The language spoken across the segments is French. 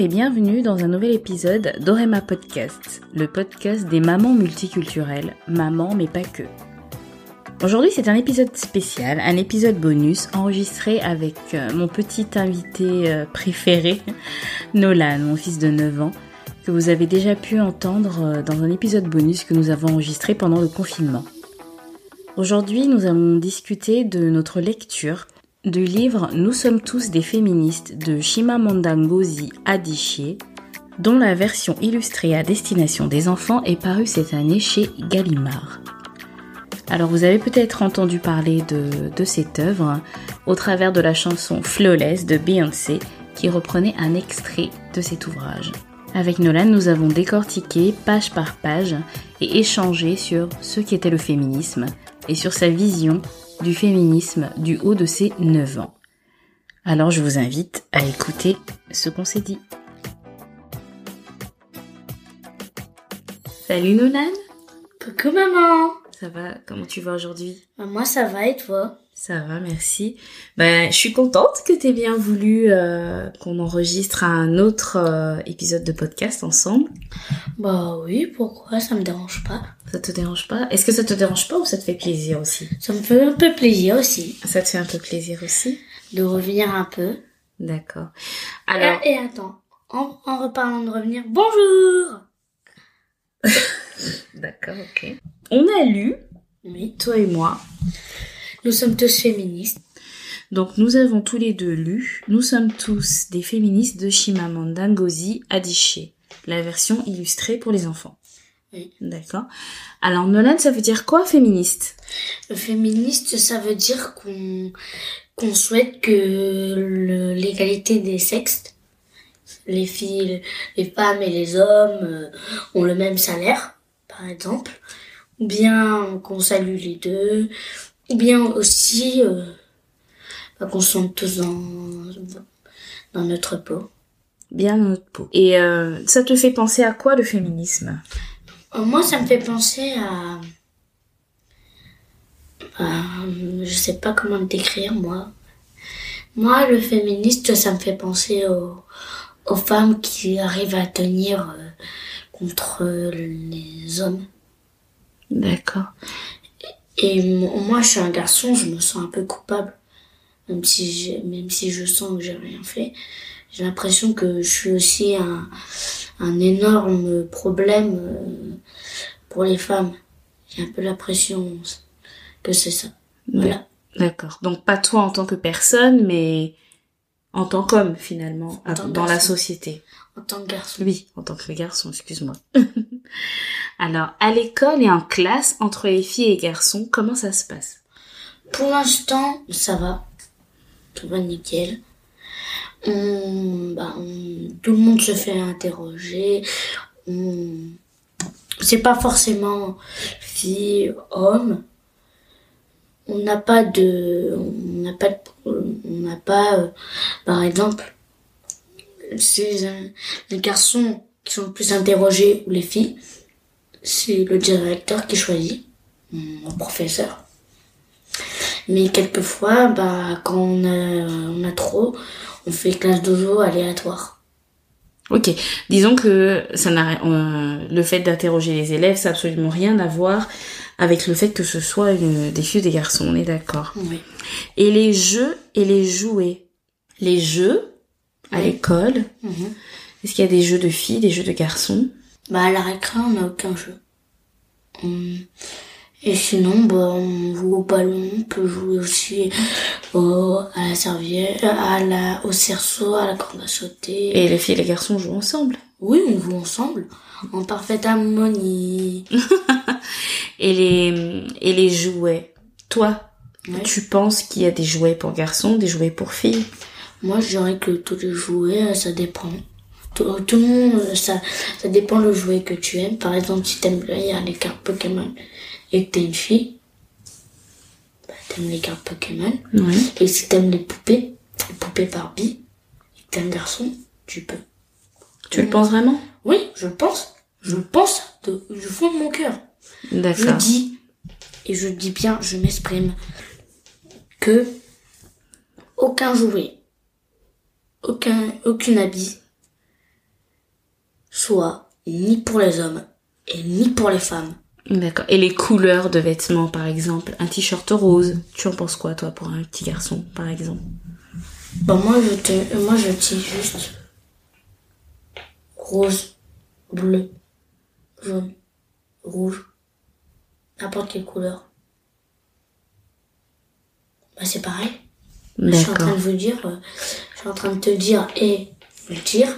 Et bienvenue dans un nouvel épisode d'Orema Podcast, le podcast des mamans multiculturelles, mamans mais pas que. Aujourd'hui c'est un épisode spécial, un épisode bonus enregistré avec euh, mon petit invité euh, préféré, Nolan, mon fils de 9 ans, que vous avez déjà pu entendre euh, dans un épisode bonus que nous avons enregistré pendant le confinement. Aujourd'hui nous allons discuter de notre lecture du livre Nous sommes tous des féministes de Chimamanda Ngozi Adichie, dont la version illustrée à destination des enfants est parue cette année chez Gallimard. Alors vous avez peut-être entendu parler de, de cette œuvre au travers de la chanson Flawless de Beyoncé qui reprenait un extrait de cet ouvrage. Avec Nolan, nous avons décortiqué page par page et échangé sur ce qu'était le féminisme et sur sa vision du féminisme du haut de ses 9 ans. Alors je vous invite à écouter ce qu'on s'est dit. Salut Nolan. Coucou maman. Ça va? Comment tu vas aujourd'hui? Bah, Moi ça va et toi? Ça va, merci. Ben, je suis contente que tu aies bien voulu euh, qu'on enregistre un autre euh, épisode de podcast ensemble. Bah oui, pourquoi? Ça me dérange pas. Ça te dérange pas? Est-ce que ça te dérange pas ou ça te fait plaisir aussi? Ça me fait un peu plaisir aussi Ça te fait un peu plaisir aussi? De revenir un peu. D'accord. Alors, Et, et attends, en, en reparlant de revenir, bonjour d'accord, ok. On a lu, Oui, toi et moi, nous sommes tous féministes. Donc nous avons tous les deux lu Nous sommes tous des féministes de Chimamanda Ngozi Adichie, la version illustrée pour les enfants. Oui. D'accord. Alors Nolan, ça veut dire quoi féministe? Féministe, ça veut dire qu'on qu'on souhaite que l'égalité des sexes, les filles, les femmes et les hommes euh, ont le même salaire, par exemple, ou bien qu'on salue les deux, ou bien aussi euh, bah, qu'on se sente tous dans, dans notre peau. Bien dans notre peau. Et euh, ça te fait penser à quoi le féminisme? Euh, Moi, ça me fait penser à... à- je sais pas comment le décrire, moi. Moi, le féministe, ça me fait penser aux, aux femmes qui arrivent à tenir euh, contre les hommes. D'accord. Et moi, je suis un garçon, je me sens un peu coupable. Même si, j'ai- même si je sens que j'ai rien fait. J'ai l'impression que je suis aussi un, un énorme problème euh, pour les femmes. J'ai un peu l'impression que c'est ça. Voilà. D'accord. Donc pas toi en tant que personne, mais en tant qu'homme finalement, dans la société. En tant que garçon. Oui, en tant que garçon, excuse-moi. Alors, à l'école et en classe, entre les filles et les garçons, comment ça se passe? Pour l'instant, ça va. Tout va nickel. On, bah, on- tout le monde se fait interroger. On, c'est pas forcément fille, homme. On n'a pas de, on n'a pas de, on n'a pas, euh, par exemple, c'est les garçons qui sont le plus interrogés ou les filles. C'est le directeur qui choisit, mon professeur. Mais quelquefois, bah, quand on a, on a trop, on fait classe dojo aléatoire. Ok, disons que ça n'a euh, le fait d'interroger les élèves, ça n'a absolument rien à voir avec le fait que ce soit une, des filles ou des garçons, on est d'accord. Oui. Et les jeux et les jouets? Les jeux à Oui. l'école, Mhm. est-ce qu'il y a des jeux de filles, des jeux de garçons? Bah, à la récré, on n'a aucun jeu. Et sinon, bah, on joue au ballon, on peut jouer aussi au, à la serviette, à la, au cerceau, à la corde à sauter. Et les filles et les garçons jouent ensemble. Oui, on joue ensemble, en parfaite harmonie. Et les, et les jouets. Toi, Ouais. tu penses qu'il y a des jouets pour garçons, des jouets pour filles? Moi, je dirais que tous les jouets, euh, ça dépend. Tout, tout le monde, euh, ça, ça dépend le jouet que tu aimes. Par exemple, si t'aimes bien les cartes Pokémon et que t'es une fille, bah, t'aimes les cartes Pokémon. Oui. Et si t'aimes les poupées, les poupées Barbie, et que t'es un garçon, tu peux. Tu le penses vraiment? Oui, je le pense. Je le pense de, du fond de mon cœur. Je D'accord. dis, et je dis bien, je m'exprime, que aucun jouet, aucun, aucune habit soit ni pour les hommes et ni pour les femmes. D'accord. Et les couleurs de vêtements, par exemple, un t-shirt rose, tu en penses quoi, toi, pour un petit garçon, par exemple? Bah moi je te, moi je dis juste rose, bleu, jaune, rouge, n'importe quelle couleur. Bah c'est pareil. Je suis en train de vous dire, euh, je suis en train de te dire et vous dire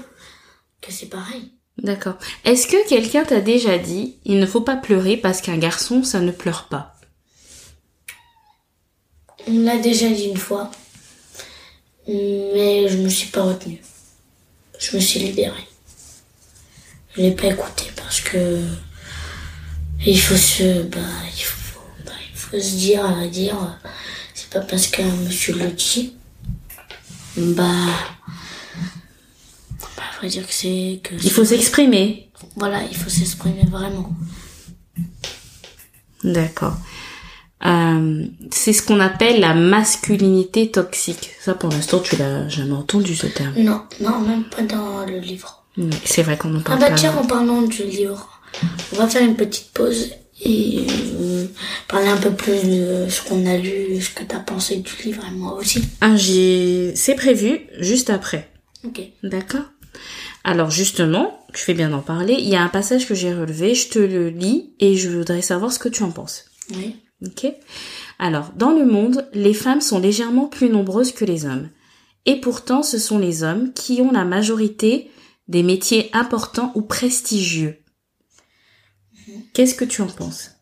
que c'est pareil. D'accord. Est-ce que quelqu'un t'a déjà dit, il ne faut pas pleurer parce qu'un garçon, ça ne pleure pas? On l'a déjà dit une fois, mais je me suis pas retenue. Je me suis libérée. Je l'ai pas écouté parce que il faut se, bah, il faut, bah, il faut se dire, à dire, euh, c'est pas parce qu'un monsieur le dit, bah, bah, faut dire que c'est que. Il faut s'exprimer. Voilà, il faut s'exprimer vraiment. D'accord. Euh, c'est ce qu'on appelle la masculinité toxique. Ça, pour l'instant, tu l'as jamais entendu ce terme. Non, non, même pas dans le livre. C'est vrai qu'on en Ah parle bah pas. tiens, en parlant du livre, on va faire une petite pause et euh, parler un peu plus de ce qu'on a lu, ce que t'as pensé du livre et moi aussi. Ah, j'ai... C'est prévu juste après. Ok. D'accord Alors justement, tu fais bien d'en parler. Il y a un passage que j'ai relevé, je te le lis et je voudrais savoir ce que tu en penses. Oui. Ok Alors, dans le monde, les femmes sont légèrement plus nombreuses que les hommes. Et pourtant, ce sont les hommes qui ont la majorité des métiers importants ou prestigieux. Qu'est-ce que tu en penses?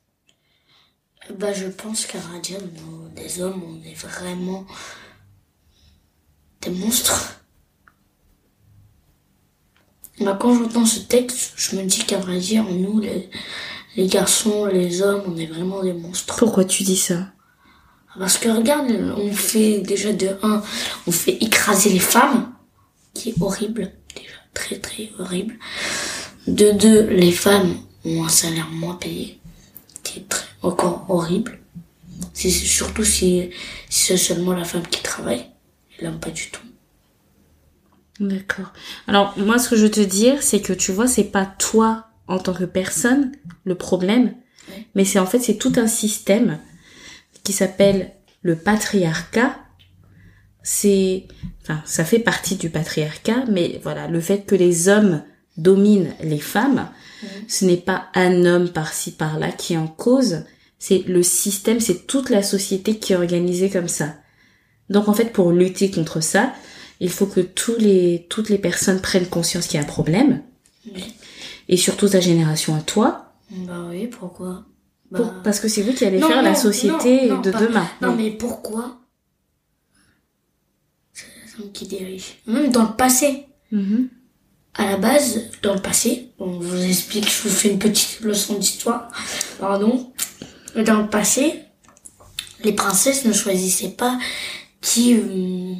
Bah je pense qu'à vrai dire, nous, des hommes, on est vraiment des monstres. Bah quand j'entends ce texte, je me dis qu'à vrai dire, nous, les, les garçons, les hommes, on est vraiment des monstres. Pourquoi tu dis ça? Parce que regarde, on fait déjà de 1, on fait écraser les femmes, qui est horrible, déjà très très horrible. De 2, les femmes ont un salaire moins payé, qui est très, encore horrible. C'est surtout si, si c'est seulement la femme qui travaille, et l'homme pas du tout. D'accord. Alors, moi, ce que je veux te dire, c'est que tu vois, c'est pas toi, en tant que personne, le problème, Ouais. mais c'est en fait, c'est tout un système qui s'appelle le patriarcat. C'est, enfin, ça fait partie du patriarcat, mais voilà, le fait que les hommes dominent les femmes, ce n'est pas un homme par-ci par-là qui est en cause, c'est le système, c'est toute la société qui est organisée comme ça. Donc en fait, pour lutter contre ça, il faut que tous les, toutes les personnes prennent conscience qu'il y a un problème, et surtout ta génération à toi, Bah oui, pourquoi? Bah... pour- parce que c'est vous qui allez Non, faire la société non, de pas- demain. Non, mais pourquoi? C'est hommes qui dirigent. Même dans le passé. Mhm. À la base, dans le passé, on vous explique, je vous fais une petite leçon d'histoire, pardon. Dans le passé, les princesses ne choisissaient pas qui euh,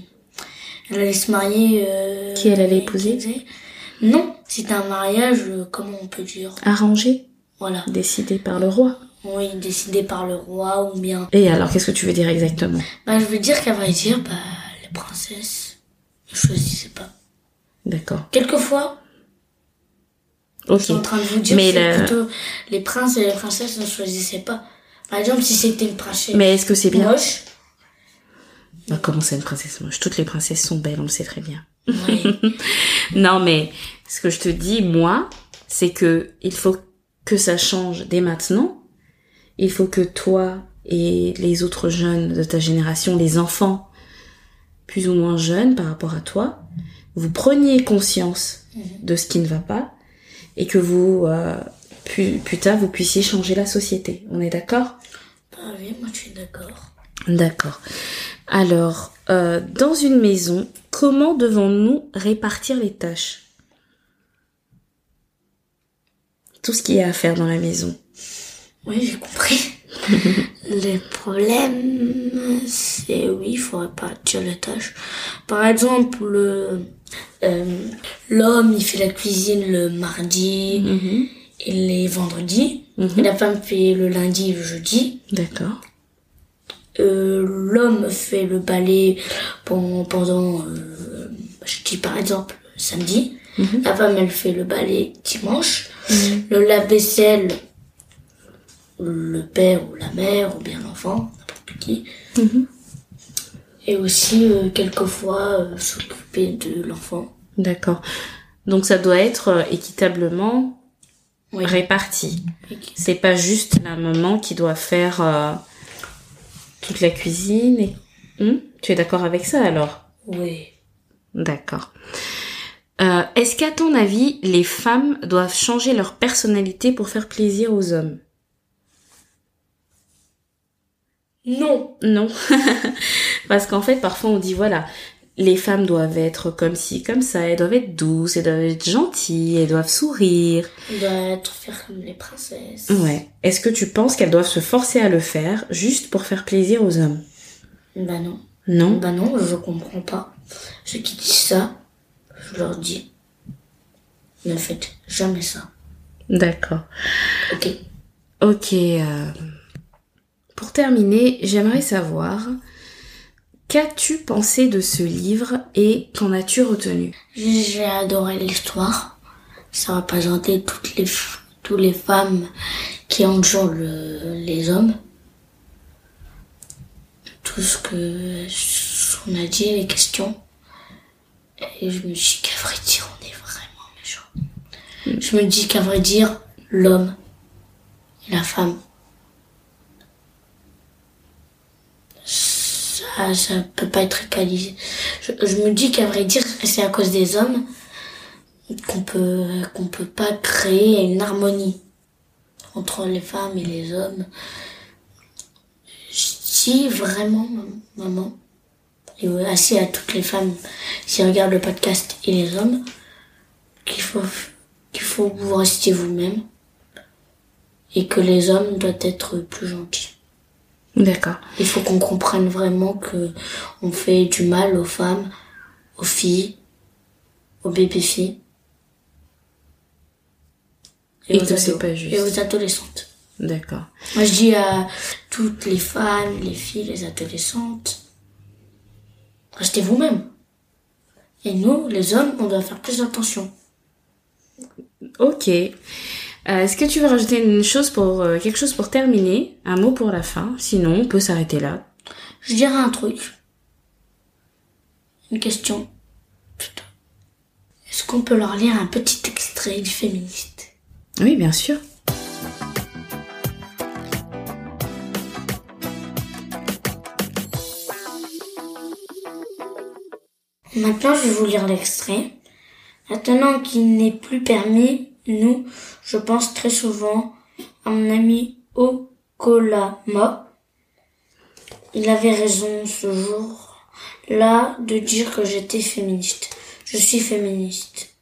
elle allait se marier. euh, Qui elle allait épouser. Non, c'était un mariage, euh, comment on peut dire Arrangé, Voilà. décidé par le roi. Oui, décidé par le roi ou bien. Et alors, qu'est-ce que tu veux dire exactement? Bah, je veux dire qu'à vrai dire, bah, les princesses ne choisissaient pas. D'accord. Quelquefois, Ok. Je suis en train de vous dire Mais que le- plutôt les princes et les princesses ne choisissaient pas. Par exemple, si c'était une princesse Mais est-ce que c'est bien moche, Bah, Comment c'est une princesse moche? Toutes les princesses sont belles, on le sait très bien. ouais, Non, mais ce que je te dis, moi, c'est que il faut que ça change dès maintenant. Il faut que toi et les autres jeunes de ta génération, les enfants plus ou moins jeunes par rapport à toi, vous preniez conscience de ce qui ne va pas et que vous, euh, plus, plus tard, vous puissiez changer la société. On est d'accord? Bah oui, moi je suis d'accord. D'accord. Alors, euh, dans une maison, comment devons-nous répartir les tâches? Tout ce qu'il y a à faire dans la maison. Oui, j'ai compris. le problème, c'est oui, il faudrait pas tirer les tâches. Par exemple, le, euh, l'homme, il fait la cuisine le mardi Mhm. et les vendredis. Mhm. La femme fait le lundi et le jeudi. D'accord. Euh, l'homme fait le balai pendant, pendant euh, je dis par exemple samedi. Mhm. La femme, elle fait le balai dimanche. Le lave-vaisselle, le père ou la mère, ou bien l'enfant, n'importe qui. Mhm. Et aussi, euh, quelquefois, euh, s'occuper de l'enfant. D'accord. Donc ça doit être euh, équitablement Oui. réparti. C'est pas juste la maman qui doit faire euh, toute la cuisine. Et... Hmm? Tu es d'accord avec ça alors? Oui. D'accord. Euh, Est-ce qu'à ton avis, les femmes doivent changer leur personnalité pour faire plaisir aux hommes? Non. Non. Parce qu'en fait, parfois on dit voilà, les femmes doivent être comme ci, comme ça, elles doivent être douces, elles doivent être gentilles, elles doivent sourire. Doit être faire comme les princesses. Ouais. Est-ce que tu penses qu'elles doivent se forcer à le faire juste pour faire plaisir aux hommes? Bah non. Non? Bah non, je comprends pas. Ceux qui disent ça, je leur dis, ne faites jamais ça. D'accord. Ok. Ok. euh, Pour terminer, j'aimerais savoir qu'as-tu pensé de ce livre et qu'en as-tu retenu? J'ai adoré l'histoire. Ça représentait toutes les, f- toutes les femmes qui enjouent le, les hommes. Tout ce que on a dit, les questions. Et je me dis qu'à vrai dire, on est vraiment méchants. Je me dis qu'à vrai dire, l'homme et la femme, ça, ça peut pas être égalisé. Je, me dis qu'à vrai dire, c'est à cause des hommes qu'on peut qu'on peut pas créer une harmonie entre les femmes et les hommes. Dis vraiment, maman, et aussi à toutes les femmes qui regardent le podcast et les hommes, qu'il faut qu'il faut vous rester vous-même et que les hommes doivent être plus gentils. D'accord. Il faut qu'on comprenne vraiment que on fait du mal aux femmes, aux filles, aux bébés filles. Et aux que c'est ados- pas juste. Et aux adolescentes. D'accord. Moi je dis à toutes les femmes, les filles, les adolescentes, restez vous-même. Et nous, les hommes, on doit faire plus attention. Ok. Euh, Est-ce que tu veux rajouter une chose pour euh, quelque chose pour terminer, un mot pour la fin? Sinon, on peut s'arrêter là. Je dirais un truc. Une question. Putain. Est-ce qu'on peut leur lire un petit extrait du féministe? Oui, bien sûr. Maintenant, je vais vous lire l'extrait. Maintenant qu'il n'est plus permis, nous, je pense très souvent à mon ami Okolama. Il avait raison ce jour-là de dire que j'étais féministe. Je suis féministe.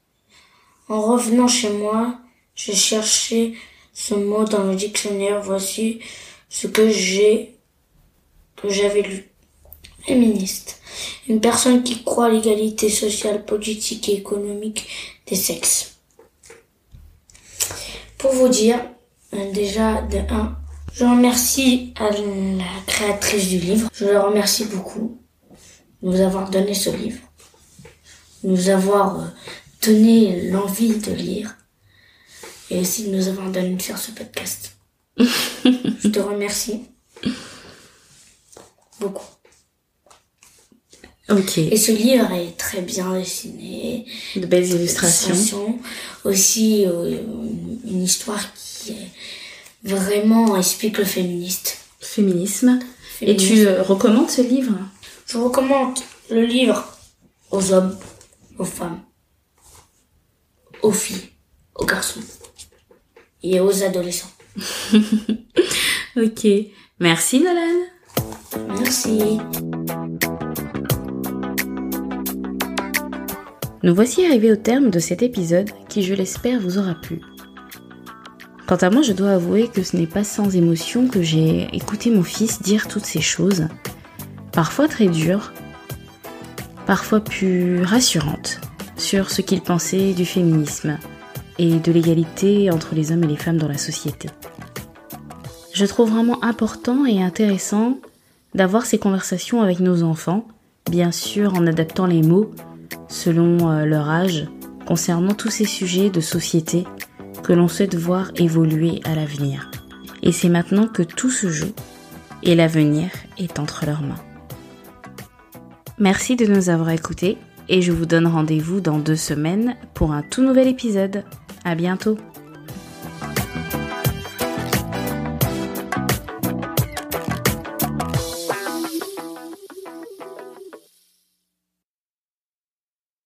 En revenant chez moi, j'ai cherché ce mot dans le dictionnaire. Voici ce que j'ai, que j'avais lu. Féministe. Une personne qui croit à l'égalité sociale, politique et économique des sexes. Pour vous dire, euh, déjà, de 1, je remercie à la créatrice du livre. Je la remercie beaucoup de nous avoir donné ce livre, de nous avoir euh, donné l'envie de lire et aussi de nous avoir donné de faire ce podcast. je te remercie beaucoup. Ok. Et ce livre est très bien dessiné. De belles illustrations. Illustrations. Aussi euh, une histoire qui est vraiment explique le féministe. Féminisme. Et Féminisme. tu euh, recommandes ce livre? Je recommande le livre aux hommes, aux femmes, aux filles, aux garçons et aux adolescents. Ok. Merci Nolan. Merci. Nous voici arrivés au terme de cet épisode qui, je l'espère, vous aura plu. Quant à moi, je dois avouer que ce n'est pas sans émotion que j'ai écouté mon fils dire toutes ces choses, parfois très dures, parfois plus rassurantes, sur ce qu'il pensait du féminisme et de l'égalité entre les hommes et les femmes dans la société. Je trouve vraiment important et intéressant d'avoir ces conversations avec nos enfants, bien sûr en adaptant les mots selon euh, leur âge, concernant tous ces sujets de société que l'on souhaite voir évoluer à l'avenir. Et c'est maintenant que tout se joue et l'avenir est entre leurs mains. Merci de nous avoir écoutés et je vous donne rendez-vous dans deux semaines pour un tout nouvel épisode. À bientôt!